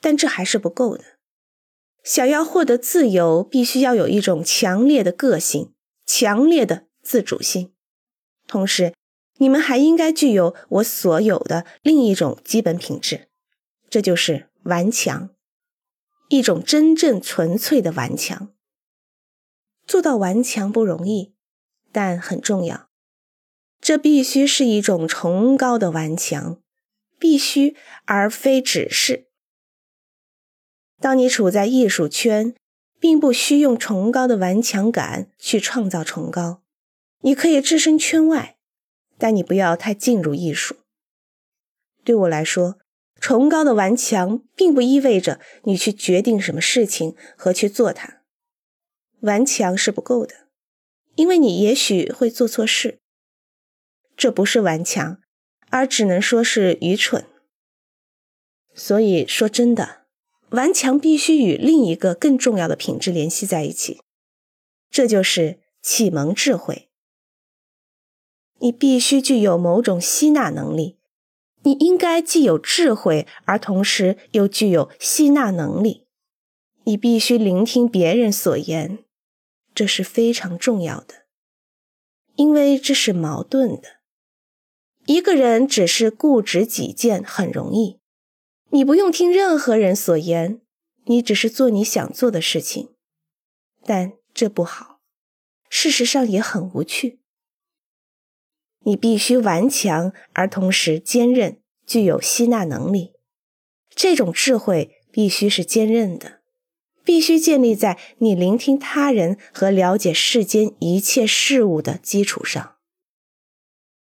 但这还是不够的。想要获得自由，必须要有一种强烈的个性、强烈的自主性。同时，你们还应该具有我所有的另一种基本品质，这就是顽强，一种真正纯粹的顽强。做到顽强不容易，但很重要。这必须是一种崇高的顽强，必须而非只是。当你处在艺术圈，并不需用崇高的顽强感去创造崇高，你可以置身圈外。但你不要太进入艺术。对我来说，崇高的顽强并不意味着你去决定什么事情和去做它。顽强是不够的，因为你也许会做错事。这不是顽强，而只能说是愚蠢。所以说真的，顽强必须与另一个更重要的品质联系在一起，这就是启蒙智慧。你必须具有某种吸纳能力，你应该既有智慧，而同时又具有吸纳能力。你必须聆听别人所言，这是非常重要的，因为这是矛盾的。一个人只是固执己见很容易，你不用听任何人所言，你只是做你想做的事情，但这不好，事实上也很无趣。你必须顽强，而同时坚韧，具有吸纳能力。这种智慧必须是坚韧的，必须建立在你聆听他人和了解世间一切事物的基础上。